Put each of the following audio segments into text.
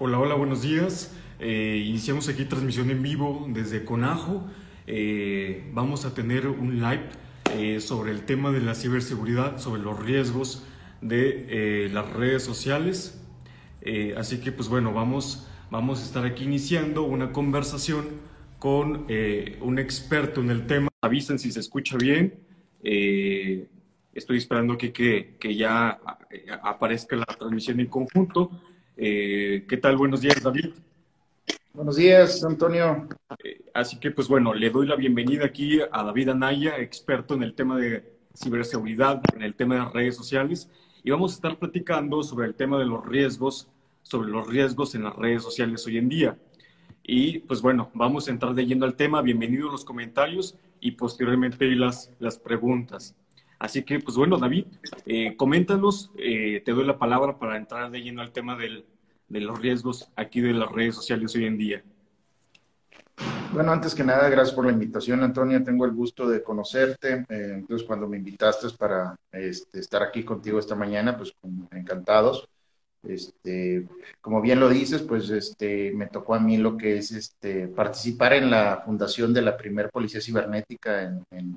Hola, hola, buenos días. Eh, iniciamos aquí transmisión en vivo desde Conajo. Eh, vamos a tener un live eh, sobre el tema de la ciberseguridad, sobre los riesgos de las redes sociales. así que, pues bueno, vamos, vamos a estar aquí iniciando una conversación con un experto en el tema. Avisen si se escucha bien. estoy esperando que, que, que ya aparezca la transmisión en conjunto. Eh, ¿Qué tal? Buenos días, David. Buenos días, Antonio. Eh, así que, pues bueno, le doy la bienvenida aquí a David Anaya, experto en el tema de ciberseguridad, en el tema de redes sociales, y vamos a estar platicando sobre el tema de los riesgos, sobre los riesgos en las redes sociales hoy en día. Y pues bueno, vamos a entrar de lleno al tema. Bienvenido a los comentarios y posteriormente las, las preguntas. Así que, pues bueno, David, eh, coméntanos, eh, te doy la palabra para entrar de lleno al tema del, de los riesgos aquí de las redes sociales hoy en día. Bueno, antes que nada, gracias por la invitación, Antonio. Tengo el gusto de conocerte. Eh, entonces, cuando me invitaste para este, estar aquí contigo esta mañana, pues encantados. Este, como bien lo dices, pues este, me tocó a mí lo que es este, participar en la fundación de la primer policía cibernética en,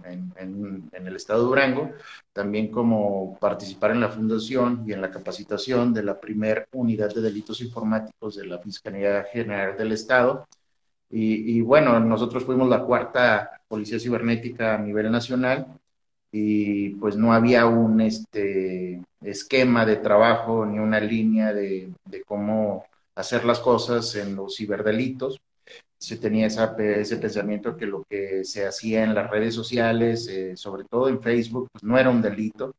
el estado de Durango, también como participar en la fundación y en la capacitación de la primer unidad de delitos informáticos de la Fiscalía General del Estado. Y, y bueno, nosotros fuimos la cuarta policía cibernética a nivel nacional y pues no había un este, esquema de trabajo ni una línea de, cómo hacer las cosas en los ciberdelitos. Se tenía ese pensamiento que lo que se hacía en las redes sociales, eh, sobre todo en Facebook, pues no era un delito.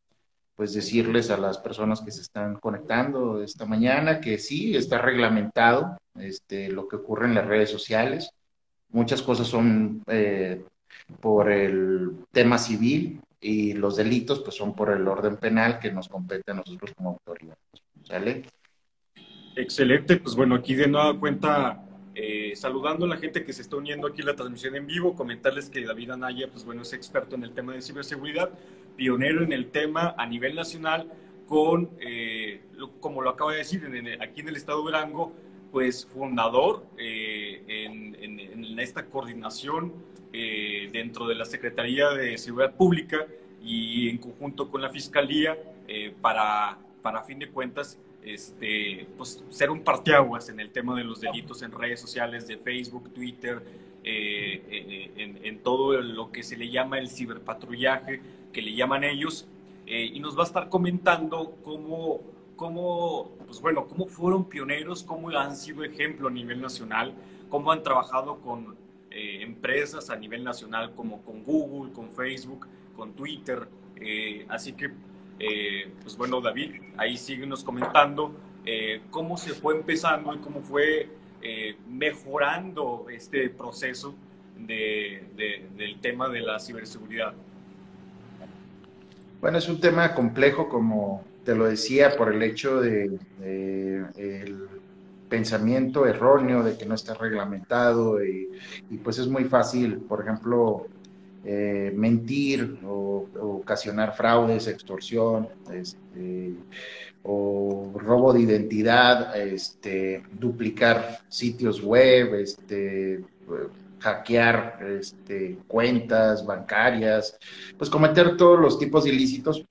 Pues decirles a las personas que se están conectando esta mañana que sí, está reglamentado este, lo que ocurre en las redes sociales. Muchas cosas son eh, por el tema civil, y los delitos pues son por el orden penal que nos compete a nosotros como autoridad. ¿Sale? Excelente, pues bueno, aquí de nueva cuenta, eh, saludando a la gente que se está uniendo aquí a la transmisión en vivo, comentarles que David Anaya, pues bueno, es experto en el tema de ciberseguridad, pionero en el tema a nivel nacional, con, eh, como lo acaba de decir, aquí en el estado de Durango, pues fundador eh, en, en, esta coordinación eh, dentro de la Secretaría de Seguridad Pública y en conjunto con la Fiscalía eh, para, para, fin de cuentas, este, pues, ser un parteaguas en el tema de los delitos en redes sociales de Facebook, Twitter, eh, en, en, todo lo que se le llama el ciberpatrullaje, que le llaman ellos, y nos va a estar comentando cómo, cómo, pues bueno, cómo fueron pioneros, cómo han sido ejemplo a nivel nacional, cómo han trabajado con eh, empresas a nivel nacional como con Google, con Facebook, con Twitter. Eh, así que, eh, pues bueno, David, ahí síguenos comentando cómo se fue empezando y cómo fue mejorando este proceso de, del tema de la ciberseguridad. Bueno, es un tema complejo, como te lo decía, por el hecho de, de pensamiento erróneo de que no está reglamentado y, pues es muy fácil, por ejemplo, eh, mentir o, ocasionar fraudes, extorsión, este, o robo de identidad, este, duplicar sitios web, este, hackear este, cuentas bancarias, pues cometer todos los tipos de ilícitos.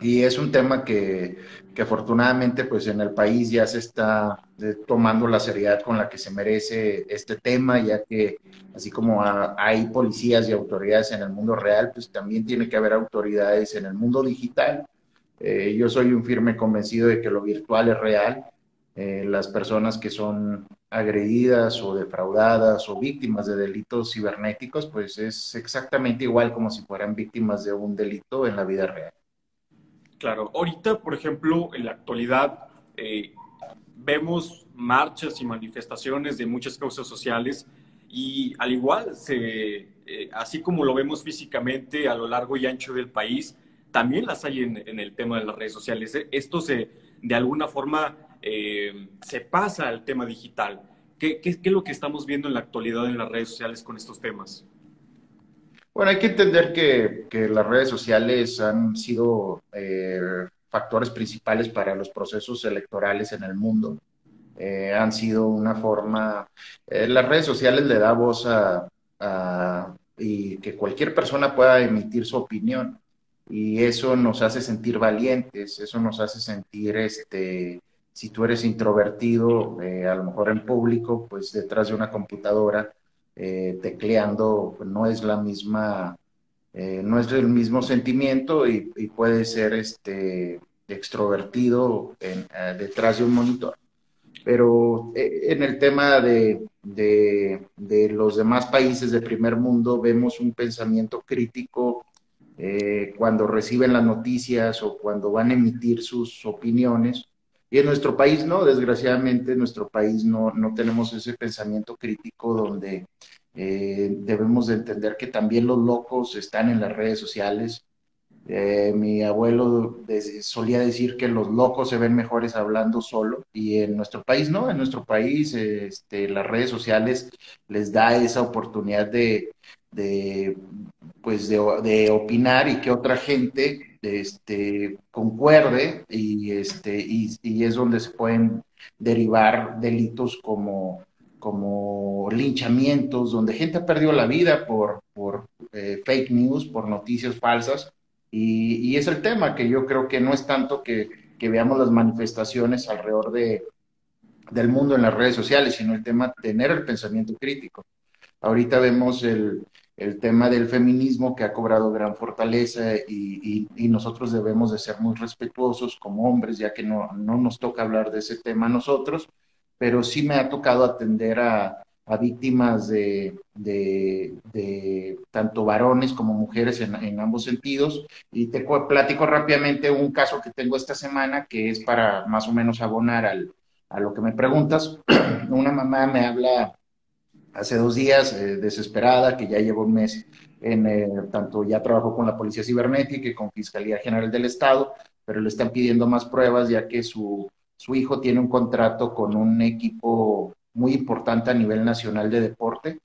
Y es un tema que, que afortunadamente pues en el país ya se está eh, tomando la seriedad con la que se merece este tema, ya que así como hay policías y autoridades en el mundo real, pues también tiene que haber autoridades en el mundo digital. Eh, yo soy un firme convencido de que lo virtual es real. Eh, las personas que son agredidas o defraudadas o víctimas de delitos cibernéticos, pues es exactamente igual como si fueran víctimas de un delito en la vida real. Claro, ahorita, por ejemplo, en la actualidad, eh, vemos marchas y manifestaciones de muchas causas sociales y al igual, se, eh, así como lo vemos físicamente a lo largo y ancho del país, también las hay en, el tema de las redes sociales. Esto se, de alguna forma, eh, se pasa al tema digital. ¿Qué, ¿Qué, es lo que estamos viendo en la actualidad en las redes sociales con estos temas? Bueno, hay que entender que, las redes sociales han sido eh, factores principales para los procesos electorales en el mundo. eh, han sido una forma, eh, las redes sociales le da voz a, y que cualquier persona pueda emitir su opinión y eso nos hace sentir valientes, eso nos hace sentir, este, si tú eres introvertido, a lo mejor en público, pues detrás de una computadora, tecleando, pues, no es la misma, no es el mismo sentimiento y, puede ser este, extrovertido detrás de un monitor pero eh, en el tema de, los demás países de primer mundo vemos un pensamiento crítico eh, cuando reciben las noticias o cuando van a emitir sus opiniones. Y en nuestro país no, desgraciadamente en nuestro país no, tenemos ese pensamiento crítico donde eh, debemos de entender que también los locos están en las redes sociales, eh, mi abuelo solía decir que los locos se ven mejores hablando solo y en nuestro país no, en nuestro país este, las redes sociales les da esa oportunidad de, pues de, opinar y que otra gente este, concuerde y, este, y, es donde se pueden derivar delitos como, como linchamientos, donde gente ha perdido la vida por, por eh, fake news, por noticias falsas y, es el tema que yo creo que no es tanto que, veamos las manifestaciones alrededor de, del mundo en las redes sociales, sino el tema tener el pensamiento crítico. Ahorita vemos el, tema del feminismo que ha cobrado gran fortaleza y, nosotros debemos de ser muy respetuosos como hombres, ya que no, no nos toca hablar de ese tema a nosotros, pero sí me ha tocado atender a, a víctimas de, tanto varones como mujeres en, ambos sentidos. Y te platico rápidamente un caso que tengo esta semana que es para más o menos abonar al, a lo que me preguntas. Una mamá me habla hace dos días, eh, desesperada, que ya lleva un mes en, eh, tanto ya trabajó con la Policía Cibernética y con Fiscalía General del Estado, pero le están pidiendo más pruebas ya que su, su hijo tiene un contrato con un equipo muy importante a nivel nacional de deporte.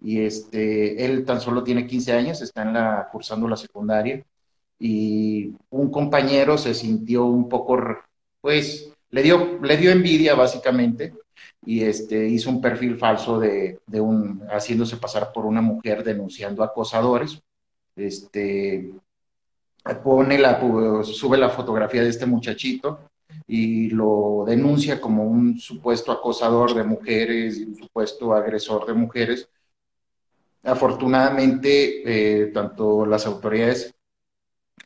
Y este, él tan solo tiene 15 años, está cursando la secundaria. Y un compañero se sintió un poco, pues, le dio, le dio envidia básicamente y este, hizo un perfil falso de, de un, haciéndose pasar por una mujer denunciando acosadores. Este, pone la, sube la fotografía de este muchachito y lo denuncia como un supuesto acosador de mujeres y un supuesto agresor de mujeres. Afortunadamente, eh, tanto las autoridades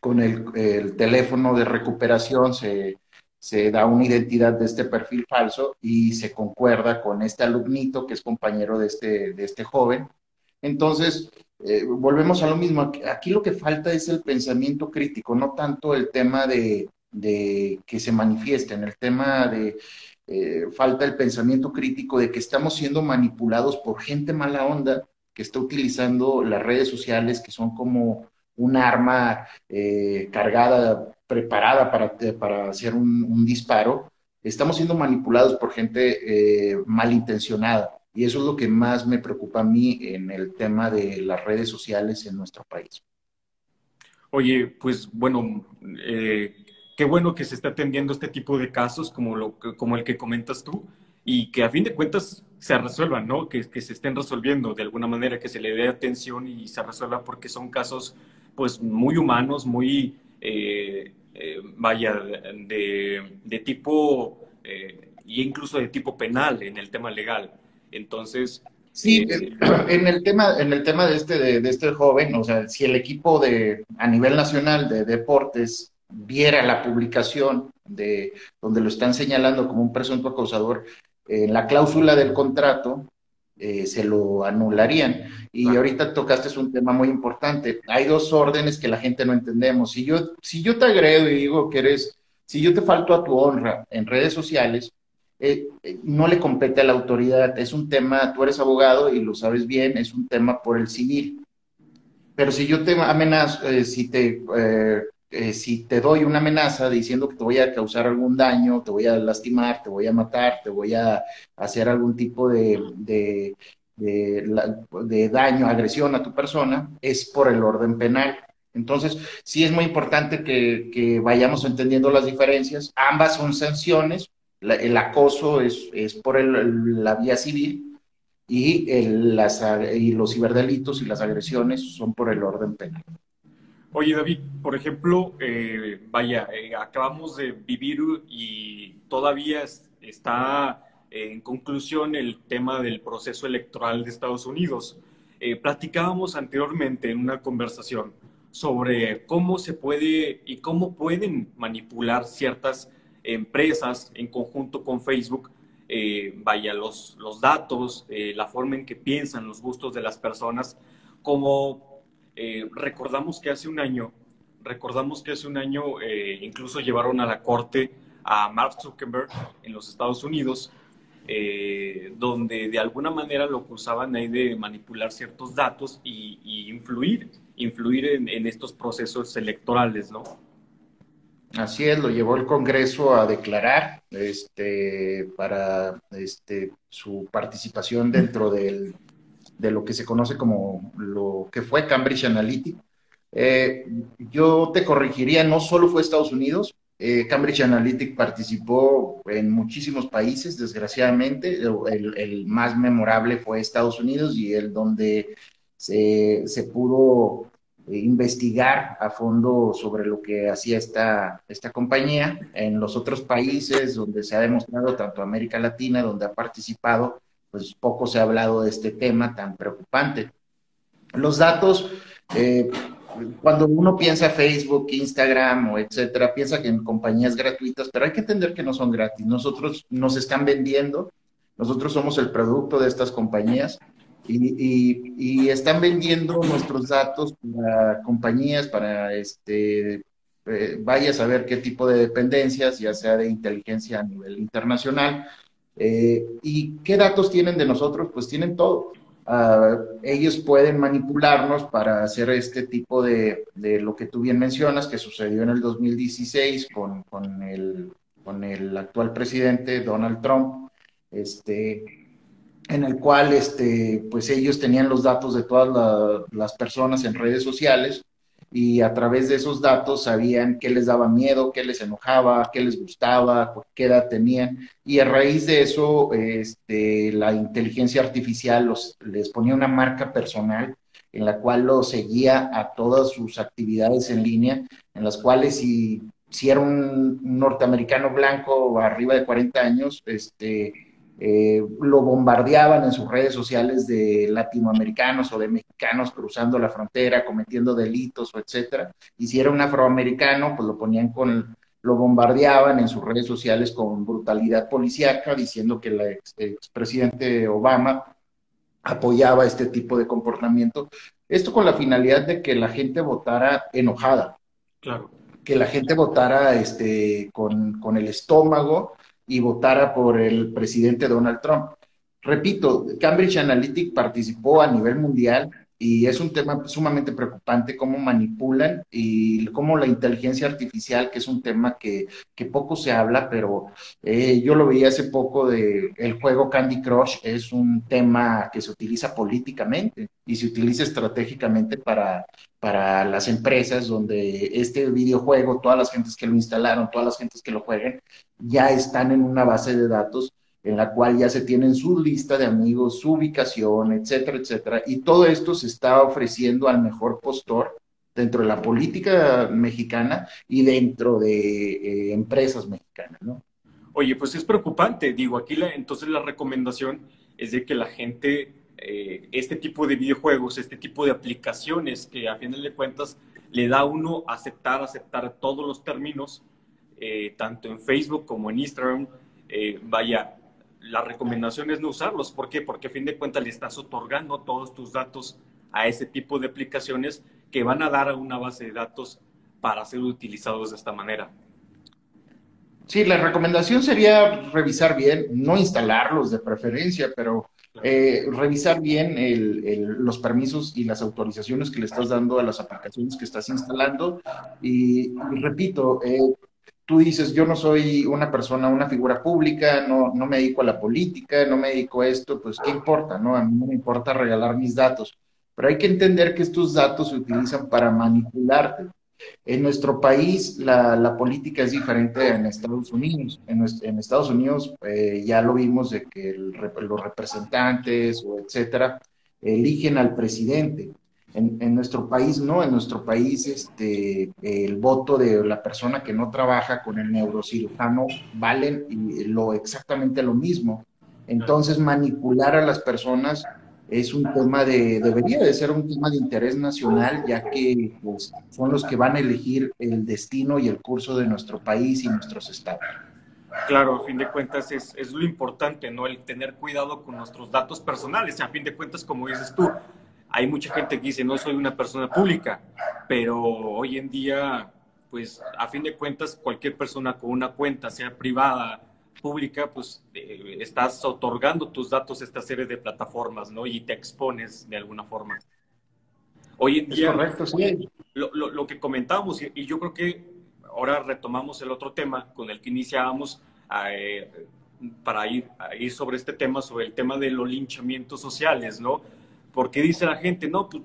con el, teléfono de recuperación se, da una identidad de este perfil falso y se concuerda con este alumnito que es compañero de este, de este joven. Entonces, eh, volvemos a lo mismo. Aquí lo que falta es el pensamiento crítico, no tanto el tema de, de que se manifieste en el tema de eh, falta el pensamiento crítico de que estamos siendo manipulados por gente mala onda que está utilizando las redes sociales que son como un arma eh, cargada, preparada para, para hacer un, disparo. Estamos siendo manipulados por gente eh, malintencionada. Y eso es lo que más me preocupa a mí en el tema de las redes sociales en nuestro país. Oye, pues bueno, qué bueno que se está atendiendo este tipo de casos como, lo, como el que comentas tú y que a fin de cuentas se resuelvan, ¿no? Que, que se estén resolviendo de alguna manera, que se le dé atención y se resuelva porque son casos pues muy humanos, muy, eh, eh, vaya, de, de tipo, eh, y incluso de tipo penal en el tema legal. Entonces, Sí, en el tema, en el tema de este, de, de, este joven, o sea, si el equipo de a nivel nacional de deportes viera la publicación de donde lo están señalando como un presunto acosador, en la cláusula del contrato eh, se lo anularían. Y ahorita tocaste un tema muy importante. Hay dos órdenes que la gente no entendemos. Si yo, si yo te agredo y digo que eres, si yo te falto a tu honra en redes sociales, eh, eh, no le compete a la autoridad. Es un tema, tú eres abogado y lo sabes bien, es un tema por el civil. Pero si yo te amenazo, si te eh, si te doy una amenaza diciendo que te voy a causar algún daño, te voy a lastimar, te voy a matar, te voy a hacer algún tipo de, de, daño, agresión a tu persona, es por el orden penal. Entonces, sí es muy importante que, vayamos entendiendo las diferencias. Ambas son sanciones, el acoso es, es por la vía civil y los ciberdelitos y las agresiones son por el orden penal. Oye, David, por ejemplo, eh, vaya, eh, acabamos de vivir y todavía está en conclusión el tema del proceso electoral de Estados Unidos. Eh, platicábamos anteriormente en una conversación sobre cómo se puede y cómo pueden manipular ciertas empresas en conjunto con Facebook, vaya, los, los datos, la forma en que piensan, los gustos de las personas, como eh, recordamos que hace un año, recordamos que hace un año eh, incluso llevaron a la corte a Mark Zuckerberg en los Estados Unidos, eh, donde de alguna manera lo acusaban ahí de manipular ciertos datos y, influir, influir en, estos procesos electorales, ¿no? Así es, lo llevó el Congreso a declarar este, para este, su participación dentro del de lo que se conoce como lo que fue Cambridge Analytica. Eh, yo te corregiría, no solo fue Estados Unidos, eh, Cambridge Analytica participó en muchísimos países, desgraciadamente, el, más memorable fue Estados Unidos y el donde se, se pudo eh, investigar a fondo sobre lo que hacía esta, esta compañía. En los otros países donde se ha demostrado, tanto América Latina, donde ha participado, pues poco se ha hablado de este tema tan preocupante. Los datos, eh, cuando uno piensa Facebook, Instagram o etcétera, piensa que en compañías gratuitas, pero hay que entender que no son gratis. Nosotros nos están vendiendo, nosotros somos el producto de estas compañías y, están vendiendo nuestros datos para compañías, para este, eh, vaya a saber qué tipo de dependencias, ya sea de inteligencia a nivel internacional, eh, ¿Y qué datos tienen de nosotros? Pues tienen todo. Ah, ellos pueden manipularnos para hacer este tipo de, lo que tú bien mencionas, que sucedió en el 2016 con, con, el, con el actual presidente Donald Trump, este, en el cual este, pues ellos tenían los datos de todas las personas en redes sociales y a través de esos datos sabían qué les daba miedo, qué les enojaba, qué les gustaba, qué edad tenían. Y a raíz de eso, este, la inteligencia artificial los, les ponía una marca personal en la cual los seguía a todas sus actividades en línea, en las cuales si, si era un norteamericano blanco arriba de 40 años, este, eh, lo bombardeaban en sus redes sociales de latinoamericanos o de mexicanos cruzando la frontera, cometiendo delitos o etcétera. Y si era un afroamericano, pues lo ponían con, lo bombardeaban en sus redes sociales con brutalidad policíaca, diciendo que el expresidente Obama apoyaba este tipo de comportamiento. Esto con la finalidad de que la gente votara enojada. Claro. Que la gente votara este, con, con el estómago y votara por el presidente Donald Trump. Repito, Cambridge Analytica participó a nivel mundial y es un tema sumamente preocupante cómo manipulan y cómo la inteligencia artificial, que es un tema que, poco se habla, pero eh, yo lo vi hace poco de el juego Candy Crush, es un tema que se utiliza políticamente y se utiliza estratégicamente para, para las empresas donde este videojuego, todas las gentes que lo instalaron, todas las gentes que lo jueguen, ya están en una base de datos en la cual ya se tienen su lista de amigos, su ubicación, etcétera, etcétera. Y todo esto se está ofreciendo al mejor postor dentro de la política mexicana y dentro de eh, empresas mexicanas, ¿no? Oye, pues es preocupante. Digo, aquí la, entonces la recomendación es de que la gente, eh, este tipo de videojuegos, este tipo de aplicaciones que a final de cuentas le da a uno aceptar, aceptar todos los términos, eh, tanto en Facebook como en Instagram, vaya, la recomendación es no usarlos. ¿Por qué? Porque a fin de cuentas le estás otorgando todos tus datos a ese tipo de aplicaciones que van a dar a una base de datos para ser utilizados de esta manera. Sí, la recomendación sería revisar bien, no instalarlos de preferencia, pero eh, revisar bien los permisos y las autorizaciones que le estás dando a las aplicaciones que estás instalando. Y, repito, eh, tú dices, yo no soy una persona, una figura pública, no, no me dedico a la política, no me dedico a esto, pues qué importa, ¿no? A mí no me importa regalar mis datos, pero hay que entender que estos datos se utilizan para manipularte. En nuestro país la, política es diferente en Estados Unidos. En, Estados Unidos eh, ya lo vimos de que los representantes o etcétera eligen al presidente. En, nuestro país no, en nuestro país este, el voto de la persona que no trabaja con el neurocirujano valen lo, exactamente lo mismo. Entonces manipular a las personas es un tema de, debería de ser un tema de interés nacional, ya que pues, son los que van a elegir el destino y el curso de nuestro país y nuestros estados. Claro, a fin de cuentas es, es lo importante, ¿no? El tener cuidado con nuestros datos personales. A fin de cuentas, como dices tú, hay mucha gente que dice, no soy una persona pública, pero hoy en día, pues a fin de cuentas, cualquier persona con una cuenta, sea privada, pública, pues eh, estás otorgando tus datos a esta serie de plataformas, ¿no? Y te expones de alguna forma. Hoy en día, correcto, sí. lo, lo, que comentábamos, y, yo creo que ahora retomamos el otro tema con el que iniciábamos eh, para ir, a ir sobre este tema, sobre el tema de los linchamientos sociales, ¿no? Porque dice la gente, no, pues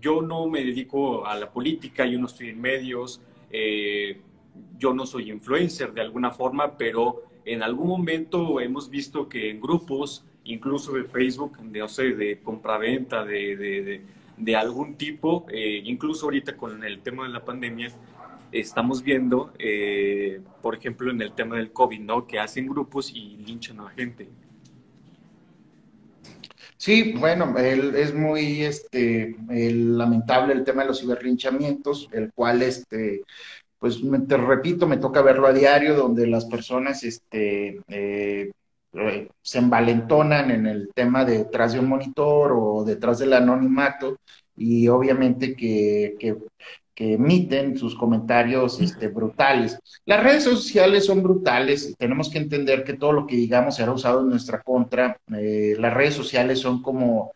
yo no me dedico a la política, yo no estoy en medios, eh, yo no soy influencer de alguna forma, pero en algún momento hemos visto que en grupos, incluso de Facebook, de, no sé, de compraventa, de, de, de, algún tipo, eh, incluso ahorita con el tema de la pandemia, estamos viendo, eh, por ejemplo, en el tema del COVID, ¿no? Que hacen grupos y linchan a la gente. Sí, bueno, es muy este, lamentable el tema de los ciberlinchamientos, el cual este, pues te repito, me toca verlo a diario, donde las personas este, eh, eh, se envalentonan en el tema de detrás de un monitor o detrás del anonimato y obviamente que, emiten sus comentarios este, brutales. Las redes sociales son brutales, tenemos que entender que todo lo que digamos será usado en nuestra contra. Eh, las redes sociales son como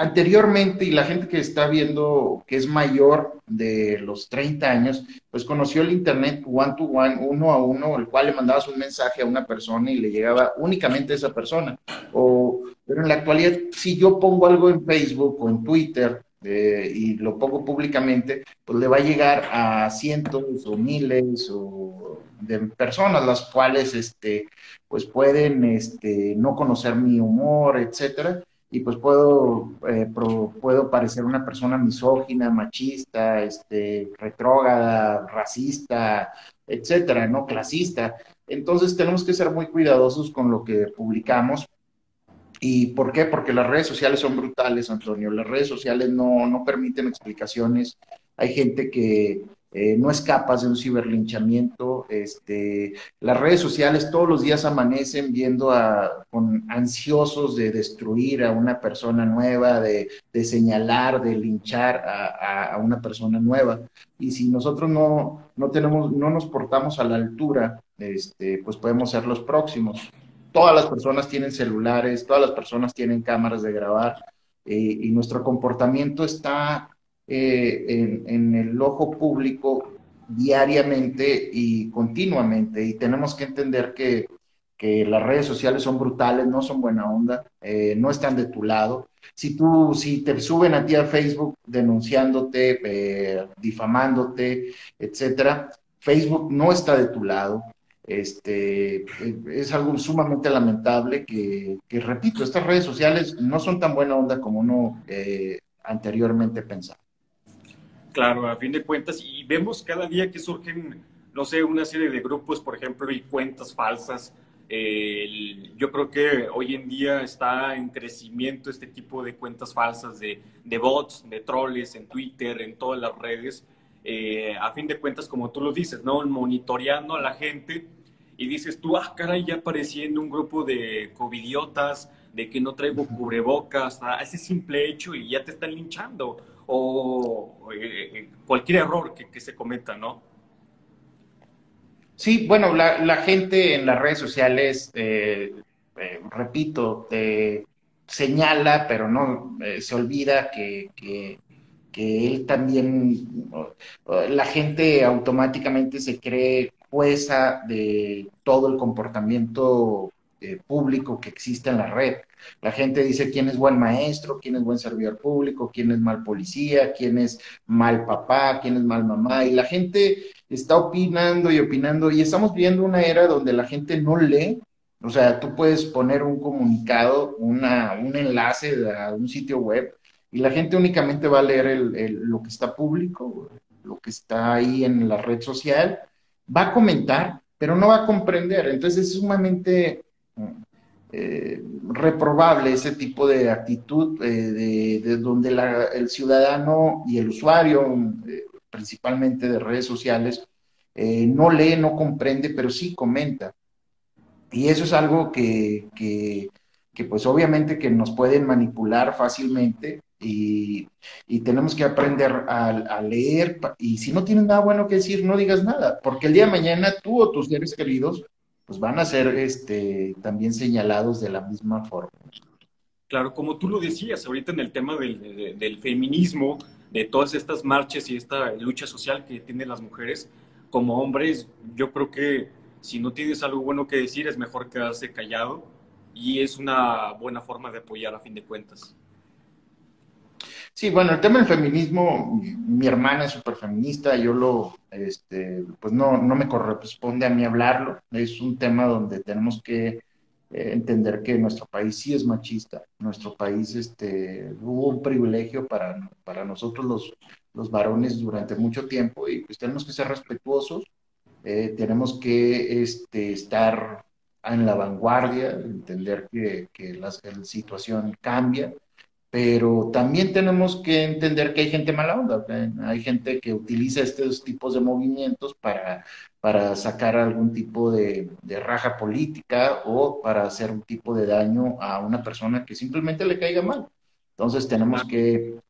anteriormente, y la gente que está viendo que es mayor de los 30 años, pues conoció el Internet one to one, uno a uno, el cual le mandabas un mensaje a una persona y le llegaba únicamente a esa persona. O, pero en la actualidad, si yo pongo algo en Facebook o en Twitter, eh, y lo pongo públicamente, pues le va a llegar a cientos o miles o de personas las cuales este pues pueden este no conocer mi humor, etcétera, y pues puedo, eh, puedo parecer una persona misógina, machista, este, retrógada, racista, etcétera, ¿no? Clasista. Entonces tenemos que ser muy cuidadosos con lo que publicamos. ¿Y por qué? Porque las redes sociales son brutales, Antonio. Las redes sociales no, no permiten explicaciones. Hay gente que eh, no escapas de un ciberlinchamiento. Este, las redes sociales todos los días amanecen viendo a, con ansiosos de destruir a una persona nueva, de, señalar, de linchar a, una persona nueva. Y si nosotros no, no, tenemos, no nos portamos a la altura, este, pues podemos ser los próximos. Todas las personas tienen celulares, todas las personas tienen cámaras de grabar eh, y nuestro comportamiento está eh, en, el ojo público diariamente y continuamente. Y tenemos que entender que, las redes sociales son brutales, no son buena onda, eh, no están de tu lado. Si tú, si te suben a ti a Facebook denunciándote, difamándote, etcétera, Facebook no está de tu lado. Este, es algo sumamente lamentable que, que, repito, estas redes sociales no son tan buena onda como uno anteriormente pensaba. Claro, a fin de cuentas, y vemos cada día que surgen, no sé, una serie de grupos, por ejemplo, y cuentas falsas. yo creo que hoy en día está en crecimiento este tipo de cuentas falsas de, de bots, de troles en Twitter, en todas las redes. Eh, a fin de cuentas, como tú lo dices, ¿no? Monitoreando a la gente y dices tú, ah, caray, ya apareciendo un grupo de covidiotas, de que no traigo cubrebocas, a ese simple hecho y ya te están linchando o eh, eh, cualquier error que, se cometa, ¿no? Sí, bueno, la, gente en las redes sociales, eh, repito, señala, pero no se olvida que, él también, la gente automáticamente se cree jueza de todo el comportamiento eh, público que existe en la red. La gente dice quién es buen maestro, quién es buen servidor público, quién es mal policía, quién es mal papá, quién es mal mamá, y la gente está opinando y opinando, y estamos viendo una era donde la gente no lee, o sea, tú puedes poner un comunicado, una, un enlace a un sitio web, y la gente únicamente va a leer lo que está público, lo que está ahí en la red social, va a comentar, pero no va a comprender. Entonces es sumamente eh, reprobable ese tipo de actitud eh, de, donde el ciudadano y el usuario, eh, principalmente de redes sociales, no lee, no comprende, pero sí comenta. Y eso es algo que, que, que pues obviamente que nos pueden manipular fácilmente y, tenemos que aprender a, leer y si no tienes nada bueno que decir, no digas nada, porque el día de mañana tú o tus seres queridos pues van a ser este, también señalados de la misma forma. Claro, como tú lo decías ahorita en el tema del, del feminismo, de todas estas marchas y esta lucha social que tienen las mujeres, como hombres, yo creo que si no tienes algo bueno que decir es mejor quedarse callado y es una buena forma de apoyar a fin de cuentas. Sí, bueno, el tema del feminismo, mi hermana es súper feminista, yo lo, este, pues no, no me corresponde a mí hablarlo, es un tema donde tenemos que eh, entender que nuestro país sí es machista, nuestro país este, hubo un privilegio para, para nosotros los, los varones durante mucho tiempo y pues tenemos que ser respetuosos, eh, tenemos que este, estar en la vanguardia, entender que, que la situación cambia pero también tenemos que entender que hay gente mala onda, hay gente que utiliza estos tipos de movimientos para, para sacar algún tipo de, de, raja política o para hacer un tipo de daño a una persona que simplemente le caiga mal. Entonces tenemos que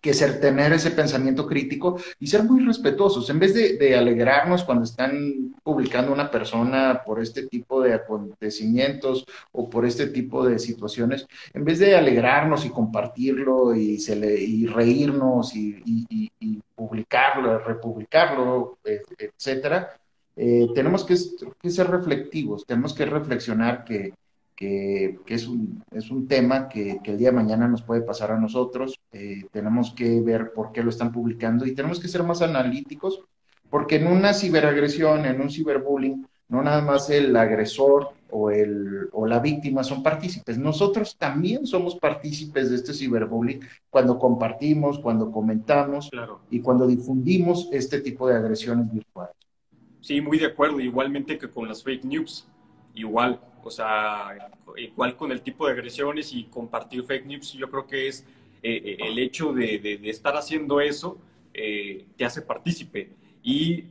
que ser, tener ese pensamiento crítico y ser muy respetuosos. En vez de, alegrarnos cuando están publicando una persona por este tipo de acontecimientos o por este tipo de situaciones, en vez de alegrarnos y compartirlo y, reírnos y, publicarlo, republicarlo, etcétera, eh, tenemos que, que ser reflectivos, tenemos que reflexionar que que, es, un, es, un, tema que, el día de mañana nos puede pasar a nosotros. Eh, tenemos que ver por qué lo están publicando y tenemos que ser más analíticos, porque en una ciberagresión, en un ciberbullying, no nada más el agresor o, el, o la víctima son partícipes. Nosotros también somos partícipes de este ciberbullying cuando compartimos, cuando comentamos y cuando difundimos este tipo de agresiones virtuales. Sí, muy de acuerdo. Igualmente que con las fake news. Igual, o sea, igual con el tipo de agresiones y compartir fake news, yo creo que es eh, eh, el hecho de, estar haciendo eso, eh, te hace partícipe. Y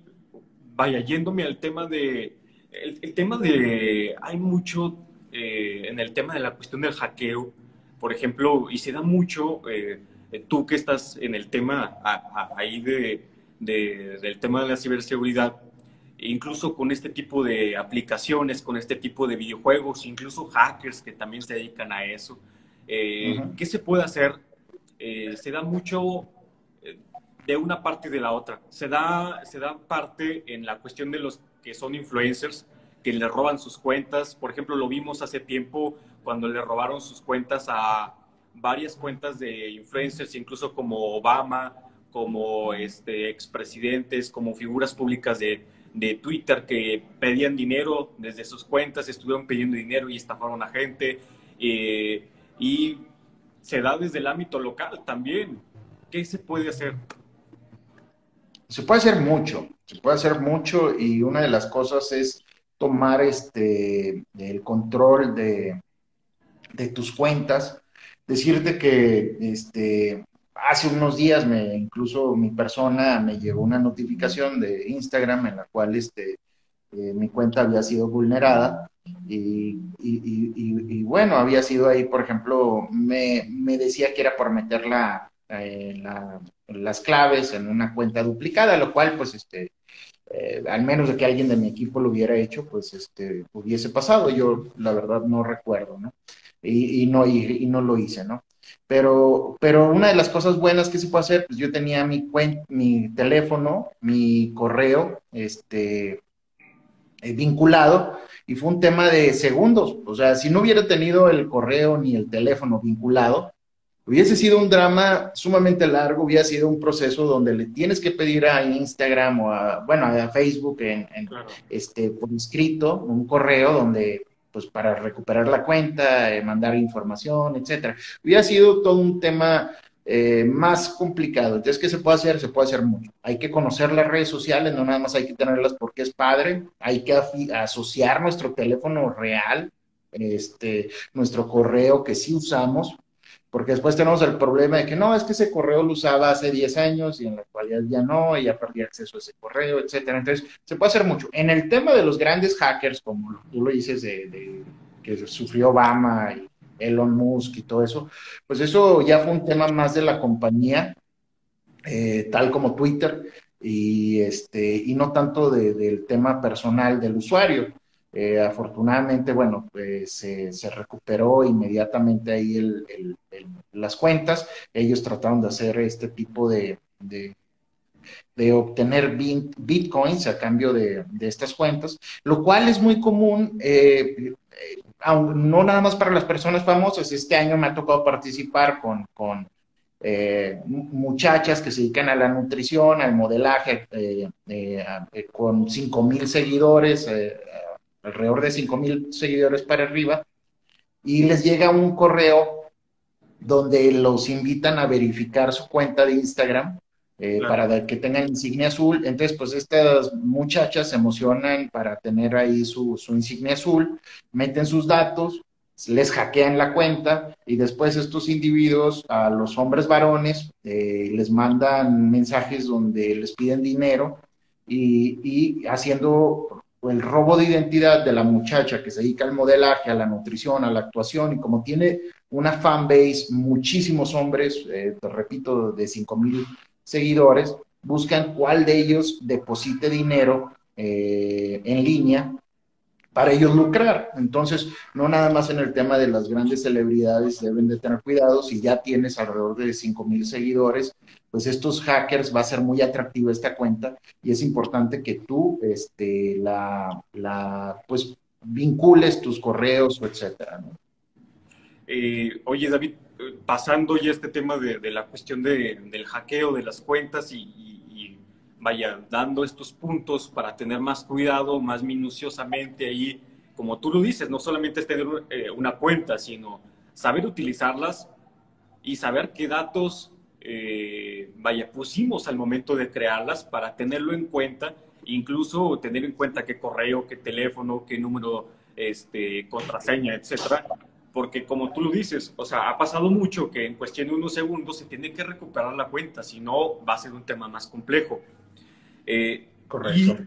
vaya, yéndome al tema de, el, tema de, hay mucho en el tema de la cuestión del hackeo, por ejemplo, y se da mucho, tú que estás en el tema ahí de, del tema de la ciberseguridad, incluso con este tipo de aplicaciones, con este tipo de videojuegos, incluso hackers que también se dedican a eso. Eh, ¿Qué se puede hacer? Eh, se da mucho eh, de una parte y de la otra. Se da, se da parte en la cuestión de los que son influencers, que le roban sus cuentas. Por ejemplo, lo vimos hace tiempo cuando le robaron sus cuentas a varias cuentas de influencers, incluso como Obama, como este, expresidentes, como figuras públicas de, de Twitter que pedían dinero desde sus cuentas, estuvieron pidiendo dinero y estafaron a gente. Eh, y se da desde el ámbito local también. ¿Qué se puede hacer? Se puede hacer mucho, se puede hacer mucho y una de las cosas es tomar este, el control de, de tus cuentas, decirte que este, hace unos días me, incluso mi persona me llegó una notificación de Instagram en la cual este, eh, mi cuenta había sido vulnerada y, y, bueno, había sido ahí, por ejemplo, me, me decía que era por meter eh, la, las claves en una cuenta duplicada, lo cual pues este, eh, al menos de que alguien de mi equipo lo hubiera hecho, pues este, hubiese pasado. Yo la verdad no recuerdo, ¿no? Y, no, y, no lo hice, ¿no? Pero, pero una de las cosas buenas que se puede hacer, pues yo tenía mi, mi teléfono, mi correo, este, eh, vinculado y fue un tema de segundos. O sea, si no hubiera tenido el correo ni el teléfono vinculado, hubiese sido un drama sumamente largo, hubiera sido un proceso donde le tienes que pedir a Instagram o a, bueno, a Facebook en, este, por escrito, un correo donde pues para recuperar la cuenta, eh, mandar información, etcétera. Hubiera sido todo un tema eh, más complicado. Entonces, ¿qué se puede hacer? Se puede hacer mucho. Hay que conocer las redes sociales, no nada más hay que tenerlas porque es padre, hay que asociar nuestro teléfono real, este, nuestro correo que sí usamos, porque después tenemos el problema de que no, es que ese correo lo usaba hace 10 años y en la actualidad ya no, y ya perdí acceso a ese correo, etcétera. Entonces, se puede hacer mucho. En el tema de los grandes hackers, como tú lo dices, de, que sufrió Obama y Elon Musk y todo eso, pues eso ya fue un tema más de la compañía, eh, tal como Twitter, y, este, y no tanto del tema personal del usuario. Eh, afortunadamente, bueno, pues se recuperó inmediatamente ahí el, las cuentas. Ellos trataron de hacer este tipo de, de, obtener bitcoins a cambio de, estas cuentas, lo cual es muy común, eh, no nada más para las personas famosas. Este año me ha tocado participar con, con eh, muchachas que se dedican a la nutrición, al modelaje, con 5 mil seguidores alrededor de 5 mil seguidores para arriba, y les llega un correo donde los invitan a verificar su cuenta de Instagram eh, para que tengan insignia azul. Entonces, pues estas muchachas se emocionan para tener ahí su, insignia azul, meten sus datos, les hackean la cuenta y después estos individuos a los hombres varones eh, les mandan mensajes donde les piden dinero y, y haciendo el robo de identidad de la muchacha que se dedica al modelaje, a la nutrición, a la actuación, y como tiene una fanbase, muchísimos hombres, eh, te repito, de 5 mil seguidores, buscan cuál de ellos deposite dinero eh, en línea para ellos lucrar. Entonces, no nada más en el tema de las grandes celebridades deben de tener cuidado, si ya tienes alrededor de 5 mil seguidores, pues estos hackers va a ser muy atractiva esta cuenta y es importante que tú este, la, pues vincules tus correos etcétera. Eh, oye, David, pasando ya este tema de, la cuestión del hackeo de las cuentas y, vaya, dando estos puntos para tener más cuidado, más minuciosamente ahí, como tú lo dices, no solamente es tener eh, una cuenta, sino saber utilizarlas y saber qué datos eh, vaya, pusimos al momento de crearlas para tenerlo en cuenta, incluso tener en cuenta qué correo, qué teléfono, qué número, este, contraseña, etcétera. Porque como tú lo dices, o sea, ha pasado mucho que en cuestión de unos segundos se tiene que recuperar la cuenta, si no va a ser un tema más complejo. Eh, Correcto.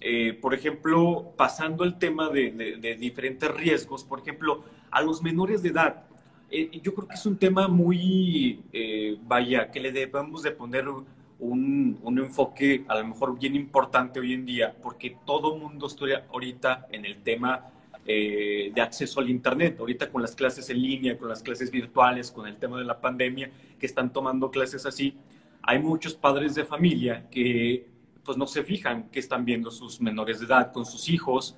Eh, por ejemplo, pasando el tema de, de diferentes riesgos, por ejemplo, a los menores de edad, eh, yo creo que es un tema muy, eh, vaya, que le debemos de poner un, un, enfoque a lo mejor bien importante hoy en día, porque todo mundo está ahorita en el tema eh, de acceso al Internet, ahorita con las clases en línea, con las clases virtuales, con el tema de la pandemia, que están tomando clases así, hay muchos padres de familia que pues no se fijan que están viendo sus menores de edad con sus hijos,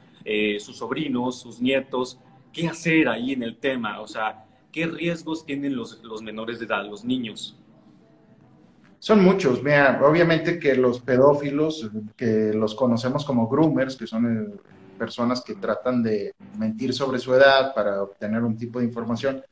sus sobrinos, sus nietos, qué hacer ahí en el tema, o sea, ¿qué riesgos tienen los, los menores de edad, los niños? Son muchos, mira, obviamente que los pedófilos, que los conocemos como groomers, que son eh, personas que tratan de mentir sobre su edad para obtener un tipo de información,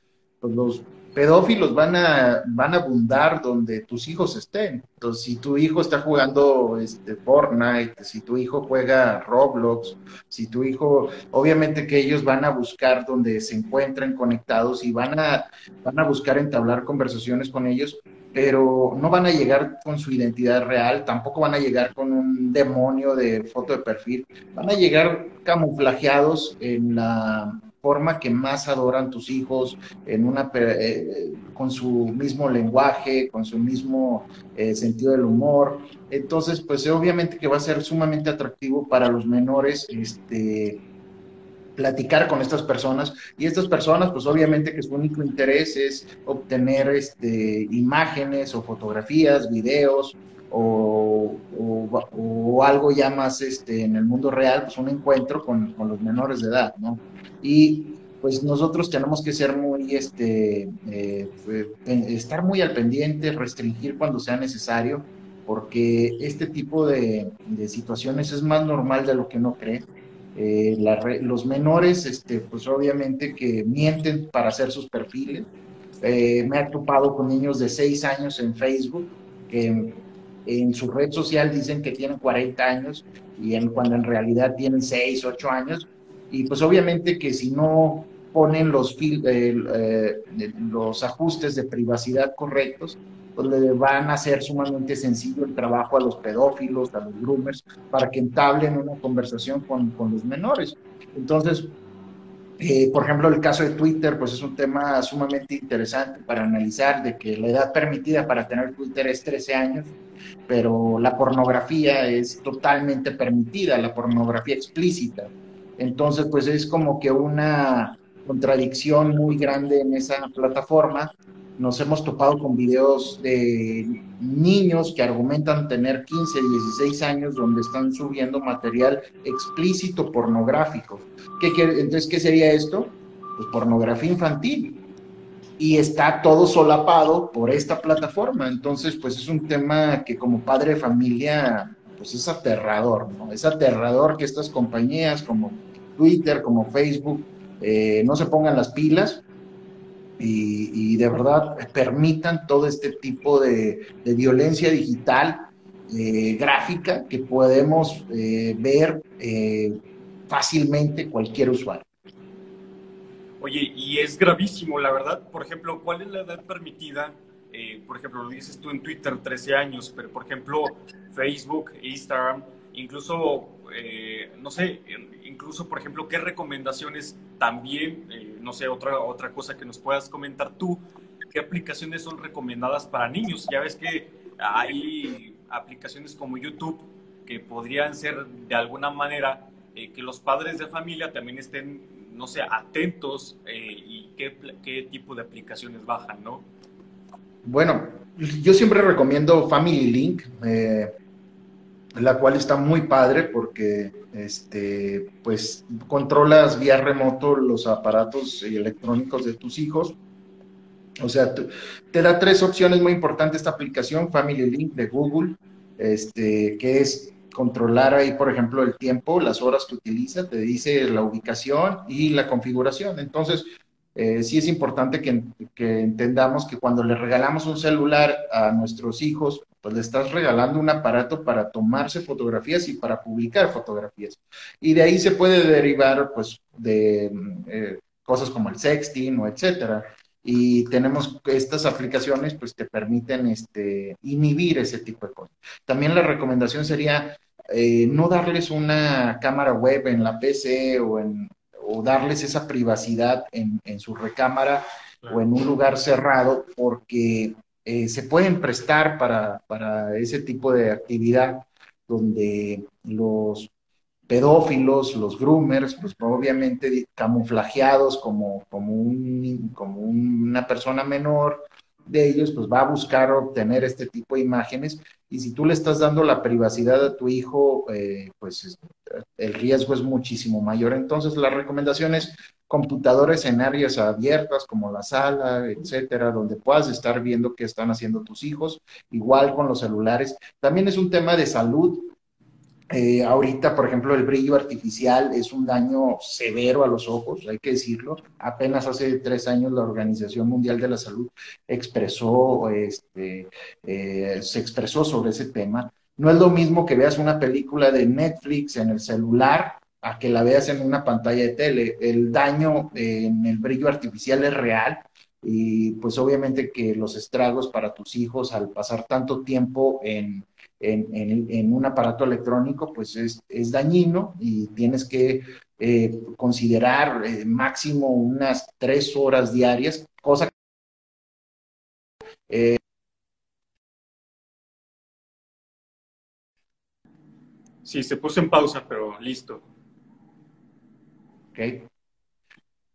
los pedófilos van a, van a abundar donde tus hijos estén. Entonces, si tu hijo está jugando este, Fortnite, si tu hijo juega Roblox, si tu hijo, obviamente que ellos van a buscar donde se encuentren conectados y van a, van a buscar entablar conversaciones con ellos, pero no van a llegar con su identidad real, tampoco van a llegar con un demonio de foto de perfil, van a llegar camuflajeados en la forma que más adoran tus hijos, en una, eh, con su mismo lenguaje, con su mismo eh, sentido del humor. Entonces, pues obviamente que va a ser sumamente atractivo para los menores este, platicar con estas personas y estas personas pues obviamente que su único interés es obtener este, imágenes o fotografías, videos o, o, algo ya más este, en el mundo real, pues un encuentro con, con, los menores de edad, ¿no? Y pues nosotros tenemos que ser muy, este, eh, estar muy al pendiente, restringir cuando sea necesario, porque este tipo de, de situaciones es más normal de lo que uno cree. Eh, los menores, este, pues obviamente que mienten para hacer sus perfiles. Eh, me he topado con niños de 6 años en Facebook que en su red social dicen que tienen 40 años y en, cuando en realidad tienen 6, 8 años. Y pues obviamente que si no ponen los, eh, eh, los ajustes de privacidad correctos, pues le van a hacer sumamente sencillo el trabajo a los pedófilos, a los groomers, para que entablen una conversación con, con los menores. Entonces, eh, por ejemplo, el caso de Twitter, pues es un tema sumamente interesante para analizar, de que la edad permitida para tener Twitter es 13 años, pero la pornografía es totalmente permitida, la pornografía explícita. Entonces, pues es como que una contradicción muy grande en esa plataforma. Nos hemos topado con videos de niños que argumentan tener 15, 16 años donde están subiendo material explícito pornográfico. ¿Qué, entonces, ¿qué sería esto? Pues pornografía infantil. Y está todo solapado por esta plataforma. Entonces, pues es un tema que como padre de familia, pues es aterrador, ¿no? Es aterrador que estas compañías como Twitter, como Facebook, eh, no se pongan las pilas y, de verdad permitan todo este tipo de, violencia digital, eh, gráfica, que podemos eh, ver fácilmente cualquier usuario. Oye, y es gravísimo, la verdad. Por ejemplo, ¿cuál es la edad permitida? Por ejemplo, lo dices tú en Twitter, 13 años, pero por ejemplo, Facebook, Instagram, incluso, no sé, incluso, por ejemplo, qué recomendaciones también, eh, no sé, otra, otra cosa que nos puedas comentar tú, qué aplicaciones son recomendadas para niños. Ya ves que hay aplicaciones como YouTube que podrían ser de alguna manera eh, que los padres de familia también estén, no sé, atentos eh, y qué, qué tipo de aplicaciones bajan, ¿no? Bueno, yo siempre recomiendo Family Link la cual está muy padre porque este, pues controlas vía remoto los aparatos electrónicos de tus hijos. O sea, te da tres opciones muy importantes esta aplicación, Family Link de Google, este, que es controlar ahí, por ejemplo, el tiempo, las horas que utiliza, te dice la ubicación y la configuración. Entonces, eh, sí es importante que, que, entendamos que cuando le regalamos un celular a nuestros hijos, pues le estás regalando un aparato para tomarse fotografías y para publicar fotografías. Y de ahí se puede derivar, pues, de eh, cosas como el sexting o etcétera. Y tenemos estas aplicaciones, pues, te permiten este, inhibir ese tipo de cosas. También la recomendación sería eh, no darles una cámara web en la PC o, en, o darles esa privacidad en, en su recámara o en un lugar cerrado, porque eh, se pueden prestar para, ese tipo de actividad donde los pedófilos, los groomers, pues obviamente camuflajeados como, como, un, como una persona menor de ellos, pues va a buscar obtener este tipo de imágenes y si tú le estás dando la privacidad a tu hijo, eh, pues el riesgo es muchísimo mayor. Entonces la recomendación es computadores en áreas abiertas como la sala, etcétera, donde puedas estar viendo qué están haciendo tus hijos, igual con los celulares. También es un tema de salud. Eh, ahorita, por ejemplo, el brillo artificial es un daño severo a los ojos, hay que decirlo. Apenas hace tres años la Organización Mundial de la Salud expresó, este, eh, se expresó sobre ese tema. No es lo mismo que veas una película de Netflix en el celular a que la veas en una pantalla de tele. El daño en el brillo artificial es real y pues obviamente que los estragos para tus hijos al pasar tanto tiempo en, un aparato electrónico pues es, dañino y tienes que eh, considerar eh, máximo unas tres horas diarias, cosa eh, Sí, se puso en pausa, pero listo.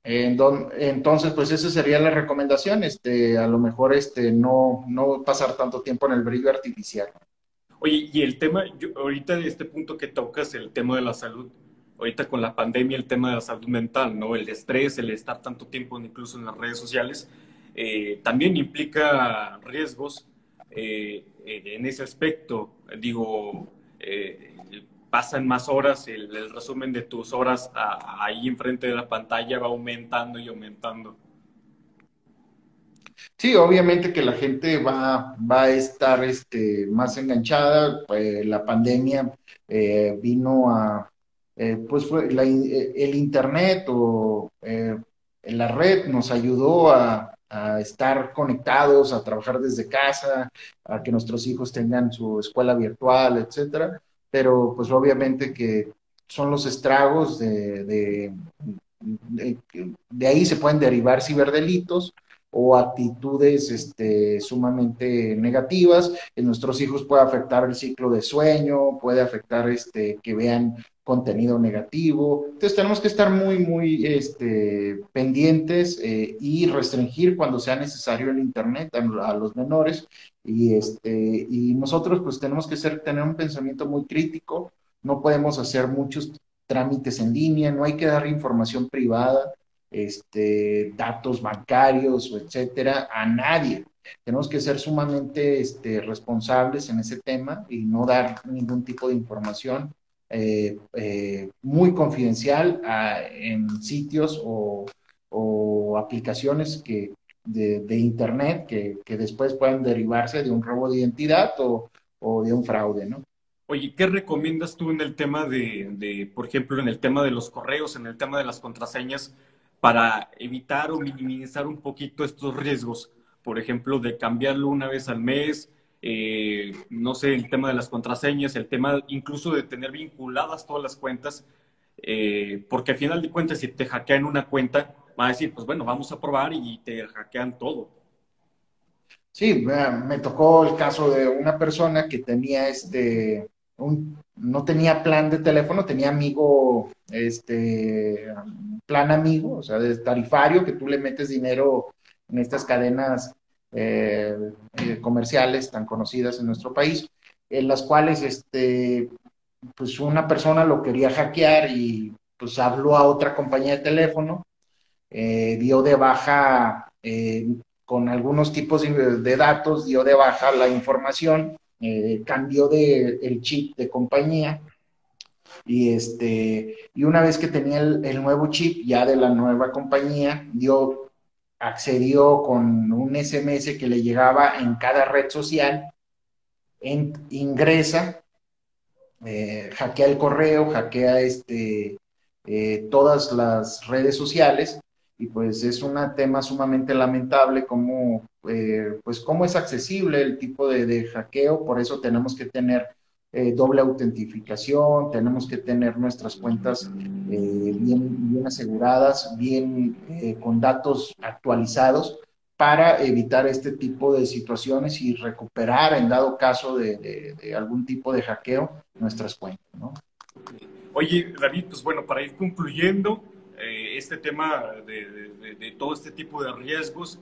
entonces, pues esa sería la recomendación, este, a lo mejor este, no, no pasar tanto tiempo en el brillo artificial. Oye, y el tema, yo, ahorita de este punto que tocas, el tema de la salud, ahorita con la pandemia, el tema de la salud mental, ¿no? El estrés, el estar tanto tiempo incluso en las redes sociales, eh, también implica riesgos eh, en ese aspecto. Digo, eh, pasan más horas, el, resumen de tus horas ahí enfrente de la pantalla va aumentando y aumentando. Sí, obviamente que la gente va, va a estar este, más enganchada. Pues, la pandemia vino a, pues fue el Internet o la red nos ayudó a, estar conectados, a trabajar desde casa, a que nuestros hijos tengan su escuela virtual, etcétera. Pero pues obviamente que son los estragos de, de, de, ahí se pueden derivar ciberdelitos o actitudes este, sumamente negativas. En nuestros hijos puede afectar el ciclo de sueño, puede afectar este, que vean contenido negativo. Entonces tenemos que estar muy, muy este, pendientes eh, y restringir cuando sea necesario el Internet a, los menores. Y, nosotros pues tenemos que tener un pensamiento muy crítico. No podemos hacer muchos trámites en línea, no hay que dar información privada, este, datos bancarios o etcétera a nadie. Tenemos que ser sumamente este, responsables en ese tema y no dar ningún tipo de información eh, eh, muy confidencial en sitios o, aplicaciones que, de, Internet que, después pueden derivarse de un robo de identidad o, de un fraude, ¿no? Oye, ¿qué recomiendas tú en el tema de, de, por ejemplo, en el tema de los correos, en el tema de las contraseñas, para evitar o minimizar un poquito estos riesgos? Por ejemplo, de cambiarlo una vez al mes, eh, no sé, el tema de las contraseñas, el tema incluso de tener vinculadas todas las cuentas, eh, porque al final de cuentas, si te hackean una cuenta, va a decir, pues bueno, vamos a probar y te hackean todo. Sí, me tocó el caso de una persona que tenía este, no tenía plan de teléfono, tenía amigo, este, plan amigo, o sea, de tarifario, que tú le metes dinero en estas cadenas eh, eh, comerciales tan conocidas en nuestro país, en las cuales este, pues una persona lo quería hackear y pues habló a otra compañía de teléfono, eh, dio de baja con algunos tipos de, datos, dio de baja la información, cambió de, el chip de compañía. Y este y una vez que tenía el, el, nuevo chip ya de la nueva compañía dio accedió con un SMS que le llegaba en cada red social, ingresa, eh, hackea el correo, hackea este, eh, todas las redes sociales. Y pues es un tema sumamente lamentable como, eh, pues cómo es accesible el tipo de, de hackeo, por eso tenemos que tener eh, doble autentificación, tenemos que tener nuestras cuentas eh, bien, bien aseguradas, bien con datos actualizados para evitar este tipo de situaciones y recuperar en dado caso de, algún tipo de hackeo nuestras cuentas. ¿no? Oye, David, pues bueno, para ir concluyendo este tema de, de todo este tipo de riesgos,